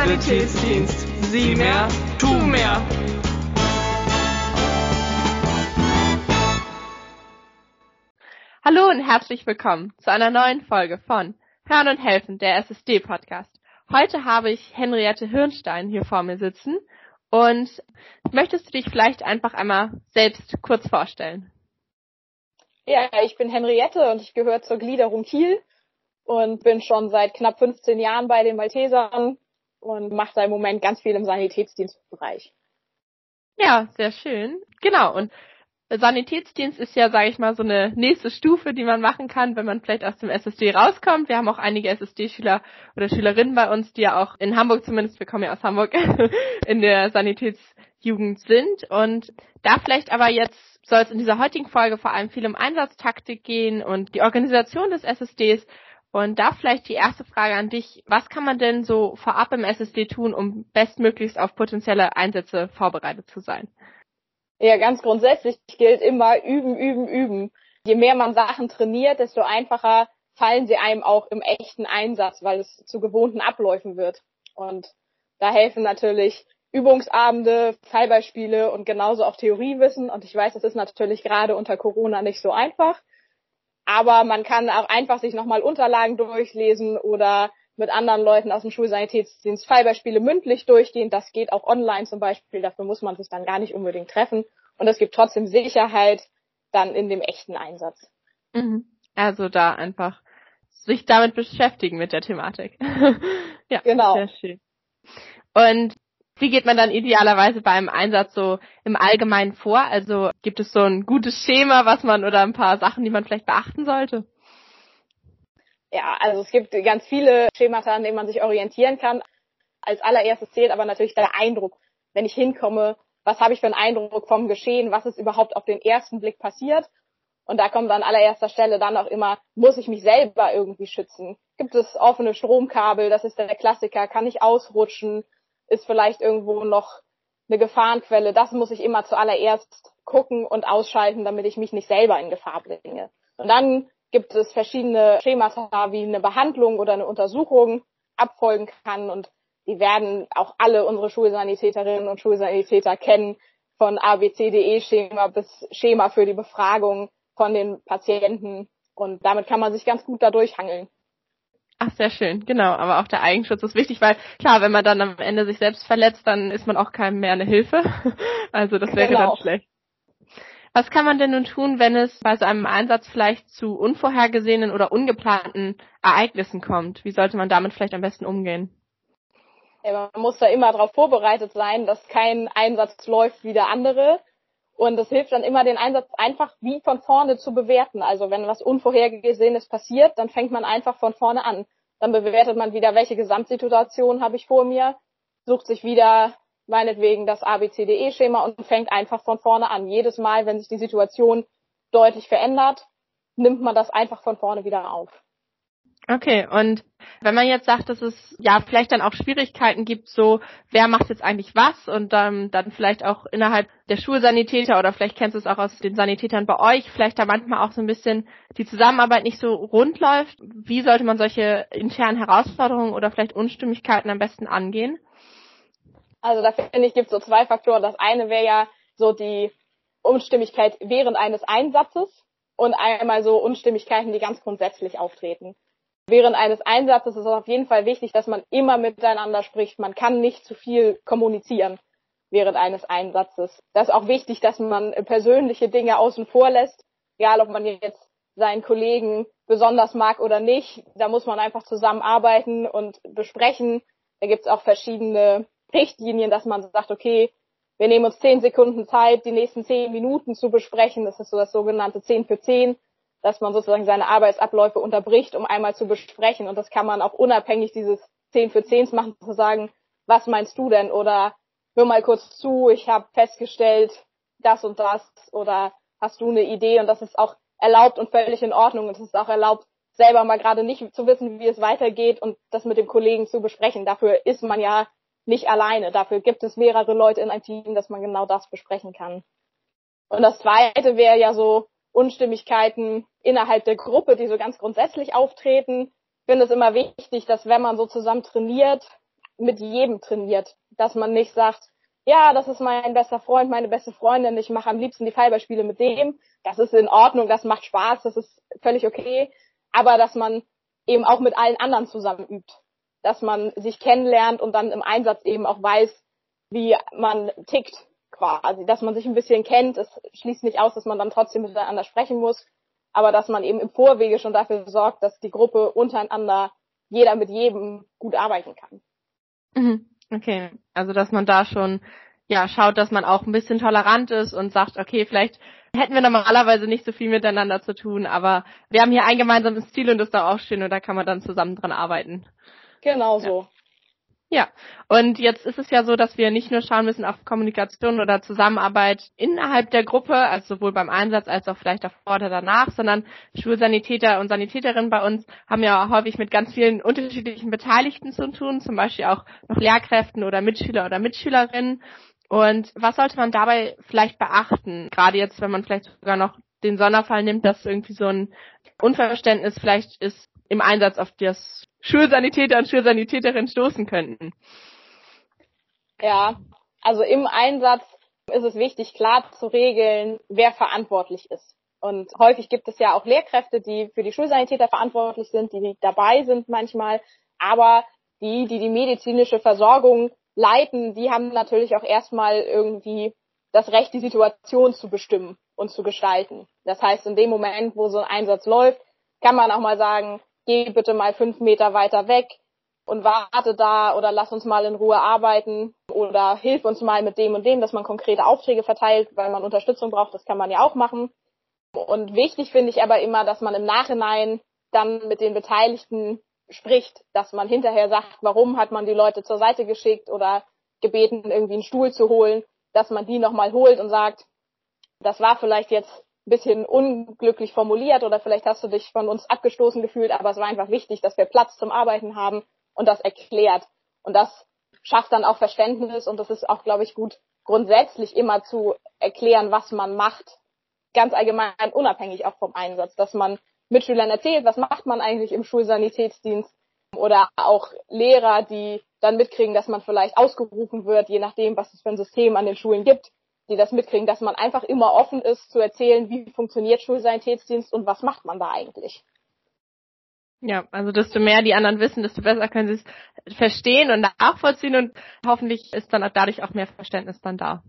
Schulsanitätsdienst. Sieh mehr, tu mehr. Hallo und herzlich willkommen zu einer neuen Folge von Hören und Helfen, der SSD-Podcast. Heute habe ich Henriette Hirnstein hier vor mir sitzen und möchtest du dich vielleicht einfach einmal selbst kurz vorstellen? Ja, ich bin Henriette und ich gehöre zur Gliederung Kiel und bin schon seit knapp 15 Jahren bei den Maltesern und mache da im Moment ganz viel im Sanitätsdienstbereich. Ja, sehr schön. Genau. Und Sanitätsdienst ist ja, sage ich mal, so eine nächste Stufe, die man machen kann, wenn man vielleicht aus dem SSD rauskommt. Wir haben auch einige SSD-Schüler oder Schülerinnen bei uns, die ja auch in Hamburg zumindest, wir kommen ja aus Hamburg, in der Sanitätsjugend sind. Und da vielleicht aber jetzt soll es in dieser heutigen Folge vor allem viel um Einsatztaktik gehen und die Organisation des SSDs. Und da vielleicht die erste Frage an dich. Was kann man denn so vorab im SSD tun, um bestmöglichst auf potenzielle Einsätze vorbereitet zu sein? Ja, ganz grundsätzlich gilt immer üben, üben, üben. Je mehr man Sachen trainiert, desto einfacher fallen sie einem auch im echten Einsatz, weil es zu gewohnten Abläufen wird. Und da helfen natürlich Übungsabende, Fallbeispiele und genauso auch Theoriewissen. Und ich weiß, das ist natürlich gerade unter Corona nicht so einfach. Aber man kann auch einfach sich nochmal Unterlagen durchlesen oder mit anderen Leuten aus dem Schulsanitätsdienst Fallbeispiele mündlich durchgehen. Das geht auch online zum Beispiel. Dafür muss man sich dann gar nicht unbedingt treffen. Und es gibt trotzdem Sicherheit dann in dem echten Einsatz. Mhm. Also da einfach sich damit beschäftigen mit der Thematik. ja, genau. Sehr schön. Und wie geht man dann idealerweise beim Einsatz so im Allgemeinen vor? Also gibt es so ein gutes Schema, was man oder ein paar Sachen, die man vielleicht beachten sollte? Ja, also es gibt ganz viele Schemata, an denen man sich orientieren kann. Als allererstes zählt aber natürlich der Eindruck, wenn ich hinkomme, was habe ich für einen Eindruck vom Geschehen, was ist überhaupt auf den ersten Blick passiert. Und da kommt an allererster Stelle dann auch immer, muss ich mich selber irgendwie schützen? Gibt es offene Stromkabel? Das ist der Klassiker. Kann ich ausrutschen? Ist vielleicht irgendwo noch eine Gefahrenquelle? Das muss ich immer zuallererst gucken und ausschalten, damit ich mich nicht selber in Gefahr bringe. Und dann gibt es verschiedene Schemata, wie eine Behandlung oder eine Untersuchung abfolgen kann und die werden auch alle unsere Schulsanitäterinnen und Schulsanitäter kennen, von ABCDE-Schema bis Schema für die Befragung von den Patienten und damit kann man sich ganz gut da durchhangeln. Ach, sehr schön, genau. Aber auch der Eigenschutz ist wichtig, weil klar, wenn man dann am Ende sich selbst verletzt, dann ist man auch keinem mehr eine Hilfe. Also das wäre genau. dann schlecht. Was kann man denn nun tun, wenn es bei so einem Einsatz vielleicht zu unvorhergesehenen oder ungeplanten Ereignissen kommt? Wie sollte man damit vielleicht am besten umgehen? Ja, man muss da immer darauf vorbereitet sein, dass kein Einsatz läuft wie der andere. Und es hilft dann immer, den Einsatz einfach wie von vorne zu bewerten. Also wenn was Unvorhergesehenes passiert, dann fängt man einfach von vorne an. Dann bewertet man wieder, welche Gesamtsituation habe ich vor mir, sucht sich wieder meinetwegen das ABCDE-Schema und fängt einfach von vorne an. Jedes Mal, wenn sich die Situation deutlich verändert, nimmt man das einfach von vorne wieder auf. Okay, und wenn man jetzt sagt, dass es ja vielleicht dann auch Schwierigkeiten gibt, so wer macht jetzt eigentlich was und ähm, dann vielleicht auch innerhalb der Schulsanitäter oder vielleicht kennst du es auch aus den Sanitätern bei euch, vielleicht da manchmal auch so ein bisschen die Zusammenarbeit nicht so rund läuft. Wie sollte man solche internen Herausforderungen oder vielleicht Unstimmigkeiten am besten angehen? Also da finde ich, gibt es so zwei Faktoren. Das eine wäre ja so die Unstimmigkeit während eines Einsatzes und einmal so Unstimmigkeiten, die ganz grundsätzlich auftreten. Während eines Einsatzes ist es auf jeden Fall wichtig, dass man immer miteinander spricht. Man kann nicht zu viel kommunizieren während eines Einsatzes. Das ist auch wichtig, dass man persönliche Dinge außen vor lässt, egal ob man jetzt seinen Kollegen besonders mag oder nicht. Da muss man einfach zusammenarbeiten und besprechen. Da gibt es auch verschiedene Richtlinien, dass man sagt, okay, wir nehmen uns zehn Sekunden Zeit, die nächsten zehn Minuten zu besprechen. Das ist so das sogenannte zehn für zehn, dass man sozusagen seine Arbeitsabläufe unterbricht, um einmal zu besprechen. Und das kann man auch unabhängig dieses zehn für zehns machen, zu sagen, was meinst du denn? Oder hör mal kurz zu, ich habe festgestellt, das und das. Oder hast du eine Idee? Und das ist auch erlaubt und völlig in Ordnung. Und es ist auch erlaubt, selber mal gerade nicht zu wissen, wie es weitergeht und das mit dem Kollegen zu besprechen. Dafür ist man ja nicht alleine. Dafür gibt es mehrere Leute in einem Team, dass man genau das besprechen kann. Und das zweite wäre ja so Unstimmigkeiten innerhalb der Gruppe, die so ganz grundsätzlich auftreten. Ich finde es immer wichtig, dass wenn man so zusammen trainiert, mit jedem trainiert. Dass man nicht sagt, ja, das ist mein bester Freund, meine beste Freundin, ich mache am liebsten die Fallbeispiele mit dem. Das ist in Ordnung, das macht Spaß, das ist völlig okay. Aber dass man eben auch mit allen anderen zusammen übt. Dass man sich kennenlernt und dann im Einsatz eben auch weiß, wie man tickt quasi. Dass man sich ein bisschen kennt. Es schließt nicht aus, dass man dann trotzdem miteinander sprechen muss. Aber dass man eben im Vorwege schon dafür sorgt, dass die Gruppe untereinander jeder mit jedem gut arbeiten kann. Mhm. Okay, also dass man da schon ja schaut, dass man auch ein bisschen tolerant ist und sagt, okay, vielleicht hätten wir normalerweise nicht so viel miteinander zu tun, aber wir haben hier ein gemeinsames Ziel und das ist da auch schön und da kann man dann zusammen dran arbeiten. Genau so. Ja. Ja, und jetzt ist es ja so, dass wir nicht nur schauen müssen auf Kommunikation oder Zusammenarbeit innerhalb der Gruppe, also sowohl beim Einsatz als auch vielleicht davor oder danach, sondern Schulsanitäter und Sanitäterinnen bei uns haben ja häufig mit ganz vielen unterschiedlichen Beteiligten zu tun, zum Beispiel auch noch Lehrkräften oder Mitschüler oder Mitschülerinnen. Und was sollte man dabei vielleicht beachten? Gerade jetzt, wenn man vielleicht sogar noch den Sonderfall nimmt, dass irgendwie so ein Unverständnis vielleicht ist im Einsatz auf das Schulsanitäter und Schulsanitäterinnen stoßen könnten. Ja, also im Einsatz ist es wichtig, klar zu regeln, wer verantwortlich ist. Und häufig gibt es ja auch Lehrkräfte, die für die Schulsanitäter verantwortlich sind, die dabei sind manchmal. Aber die, die die medizinische Versorgung leiten, die haben natürlich auch erstmal irgendwie das Recht, die Situation zu bestimmen und zu gestalten. Das heißt, in dem Moment, wo so ein Einsatz läuft, kann man auch mal sagen, geh bitte mal fünf Meter weiter weg und warte da oder lass uns mal in Ruhe arbeiten oder hilf uns mal mit dem und dem, dass man konkrete Aufträge verteilt, weil man Unterstützung braucht, das kann man ja auch machen. Und wichtig finde ich aber immer, dass man im Nachhinein dann mit den Beteiligten spricht, dass man hinterher sagt, warum hat man die Leute zur Seite geschickt oder gebeten, irgendwie einen Stuhl zu holen, dass man die nochmal holt und sagt, das war vielleicht jetzt bisschen unglücklich formuliert oder vielleicht hast du dich von uns abgestoßen gefühlt, aber es war einfach wichtig, dass wir Platz zum Arbeiten haben und das erklärt. Und das schafft dann auch Verständnis und das ist auch, glaube ich, gut grundsätzlich immer zu erklären, was man macht. Ganz allgemein unabhängig auch vom Einsatz, dass man Mitschülern erzählt, was macht man eigentlich im Schulsanitätsdienst oder auch Lehrer, die dann mitkriegen, dass man vielleicht ausgerufen wird, je nachdem, was es für ein System an den Schulen gibt, die das mitkriegen, dass man einfach immer offen ist zu erzählen, wie funktioniert Schulsanitätsdienst und was macht man da eigentlich. Ja, also desto mehr die anderen wissen, desto besser können sie es verstehen und nachvollziehen und hoffentlich ist dann dadurch auch mehr Verständnis dann da.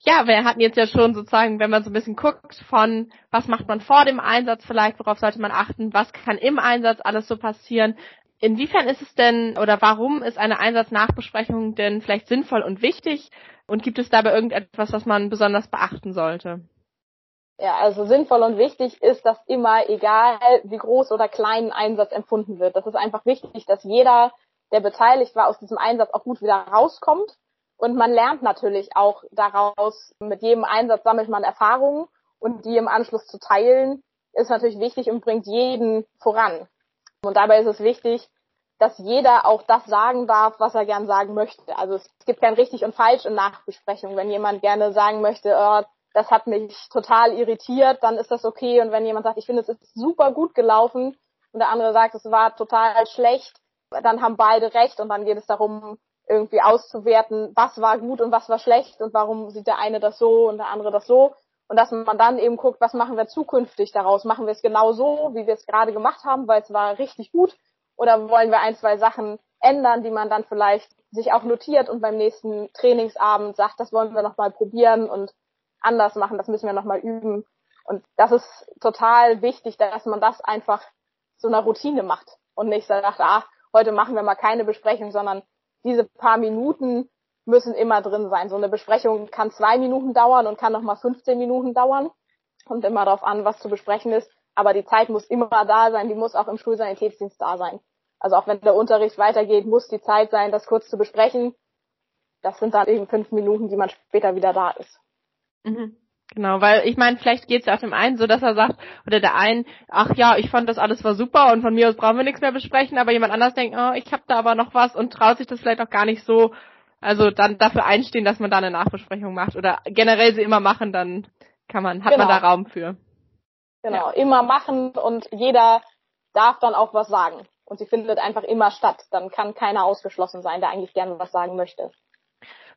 Ja, wir hatten jetzt ja schon sozusagen, wenn man so ein bisschen guckt von, was macht man vor dem Einsatz vielleicht, worauf sollte man achten, was kann im Einsatz alles so passieren. Inwiefern ist es denn oder warum ist eine Einsatznachbesprechung denn vielleicht sinnvoll und wichtig? Und gibt es dabei irgendetwas, was man besonders beachten sollte? Ja, also sinnvoll und wichtig ist, dass immer, egal wie groß oder klein ein Einsatz empfunden wird, das ist einfach wichtig, dass jeder, der beteiligt war, aus diesem Einsatz auch gut wieder rauskommt. Und man lernt natürlich auch daraus, mit jedem Einsatz sammelt man Erfahrungen und die im Anschluss zu teilen, ist natürlich wichtig und bringt jeden voran. Und dabei ist es wichtig, dass jeder auch das sagen darf, was er gern sagen möchte. Also es gibt kein richtig und falsch in Nachbesprechung. Wenn jemand gerne sagen möchte, oh, das hat mich total irritiert, dann ist das okay. Und wenn jemand sagt, ich finde, es ist super gut gelaufen und der andere sagt, es war total schlecht, dann haben beide recht und dann geht es darum, irgendwie auszuwerten, was war gut und was war schlecht und warum sieht der eine das so und der andere das so. Und dass man dann eben guckt, was machen wir zukünftig daraus? Machen wir es genau so, wie wir es gerade gemacht haben, weil es war richtig gut? Oder wollen wir ein, zwei Sachen ändern, die man dann vielleicht sich auch notiert und beim nächsten Trainingsabend sagt, das wollen wir nochmal probieren und anders machen, das müssen wir nochmal üben. Und das ist total wichtig, dass man das einfach so einer Routine macht und nicht sagt, ah, heute machen wir mal keine Besprechung, sondern diese paar Minuten müssen immer drin sein. So eine Besprechung kann zwei Minuten dauern und kann nochmal 15 Minuten dauern. Kommt immer darauf an, was zu besprechen ist. Aber die Zeit muss immer da sein, die muss auch im Schulsanitätsdienst da sein. Also auch wenn der Unterricht weitergeht, muss die Zeit sein, das kurz zu besprechen. Das sind dann eben fünf Minuten, die man später wieder da ist. Mhm. Genau, weil ich meine, vielleicht geht es ja auch dem einen so, dass er sagt, oder der einen, ach ja, ich fand das alles war super und von mir aus brauchen wir nichts mehr besprechen, aber jemand anders denkt, oh, ich habe da aber noch was und traut sich das vielleicht auch gar nicht so. Also dann dafür einstehen, dass man da eine Nachbesprechung macht oder generell sie immer machen, dann kann man, hat genau. man da Raum für. Genau, ja. immer machen und jeder darf dann auch was sagen. und sie findet einfach immer statt. Dann kann keiner ausgeschlossen sein, der eigentlich gerne was sagen möchte.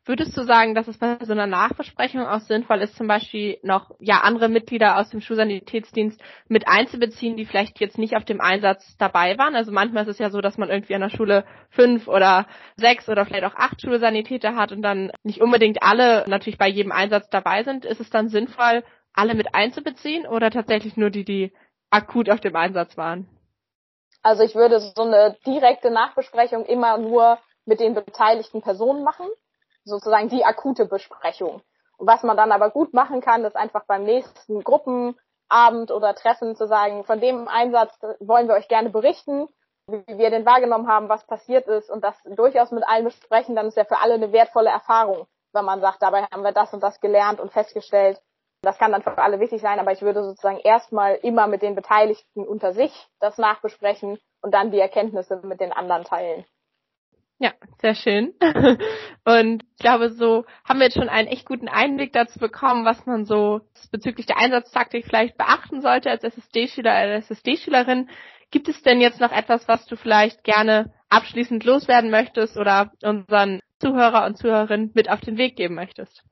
Würdest du sagen, dass es bei so einer Nachbesprechung auch sinnvoll ist, zum Beispiel noch ja andere Mitglieder aus dem Schulsanitätsdienst mit einzubeziehen, die vielleicht jetzt nicht auf dem Einsatz dabei waren? Also manchmal ist es ja so, dass man irgendwie an der Schule fünf oder sechs oder vielleicht auch acht Schulsanitäter hat und dann nicht unbedingt alle natürlich bei jedem Einsatz dabei sind. Ist es dann sinnvoll, alle mit einzubeziehen oder tatsächlich nur die, die akut auf dem Einsatz waren? Also ich würde so eine direkte Nachbesprechung immer nur mit den beteiligten Personen machen sozusagen die akute Besprechung. Und was man dann aber gut machen kann, ist einfach beim nächsten Gruppenabend oder Treffen zu sagen, von dem Einsatz wollen wir euch gerne berichten, wie wir den wahrgenommen haben, was passiert ist und das durchaus mit allen besprechen, dann ist ja für alle eine wertvolle Erfahrung, wenn man sagt, dabei haben wir das und das gelernt und festgestellt. Das kann dann für alle wichtig sein, aber ich würde sozusagen erstmal immer mit den Beteiligten unter sich das nachbesprechen und dann die Erkenntnisse mit den anderen teilen. Ja, sehr schön. Und ich glaube, so haben wir jetzt schon einen echt guten Einblick dazu bekommen, was man so bezüglich der Einsatztaktik vielleicht beachten sollte als SSD-Schüler oder SSD-Schülerin. Gibt es denn jetzt noch etwas, was du vielleicht gerne abschließend loswerden möchtest oder unseren Zuhörer und Zuhörerinnen mit auf den Weg geben möchtest?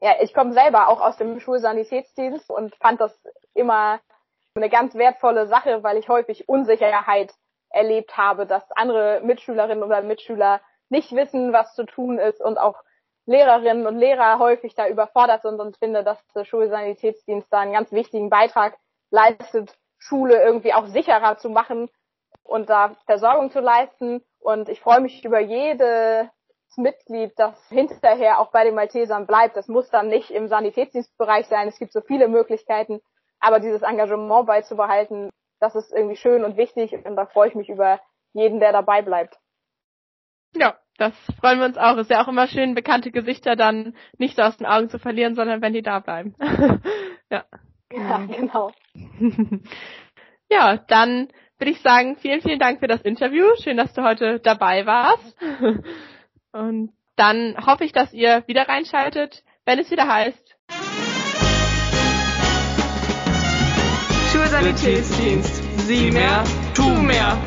Ja, ich komme selber auch aus dem Schulsanitätsdienst und fand das immer eine ganz wertvolle Sache, weil ich häufig Unsicherheit erlebt habe, dass andere Mitschülerinnen oder Mitschüler nicht wissen, was zu tun ist und auch Lehrerinnen und Lehrer häufig da überfordert sind und finde, dass der Schulsanitätsdienst da einen ganz wichtigen Beitrag leistet, Schule irgendwie auch sicherer zu machen und da Versorgung zu leisten. Und ich freue mich über jedes Mitglied, das hinterher auch bei den Maltesern bleibt. Das muss dann nicht im Sanitätsdienstbereich sein. Es gibt so viele Möglichkeiten. Aber dieses Engagement beizubehalten, das ist irgendwie schön und wichtig und da freue ich mich über jeden, der dabei bleibt. Ja, das freuen wir uns auch. Ist ja auch immer schön, bekannte Gesichter dann nicht so aus den Augen zu verlieren, sondern wenn die da bleiben. ja. Ja, genau. ja, dann würde ich sagen, vielen, vielen Dank für das Interview. Schön, dass du heute dabei warst. Und dann hoffe ich, dass ihr wieder reinschaltet, wenn es wieder heißt. Schulsanitätsdienst. Sieh mehr, tu mehr.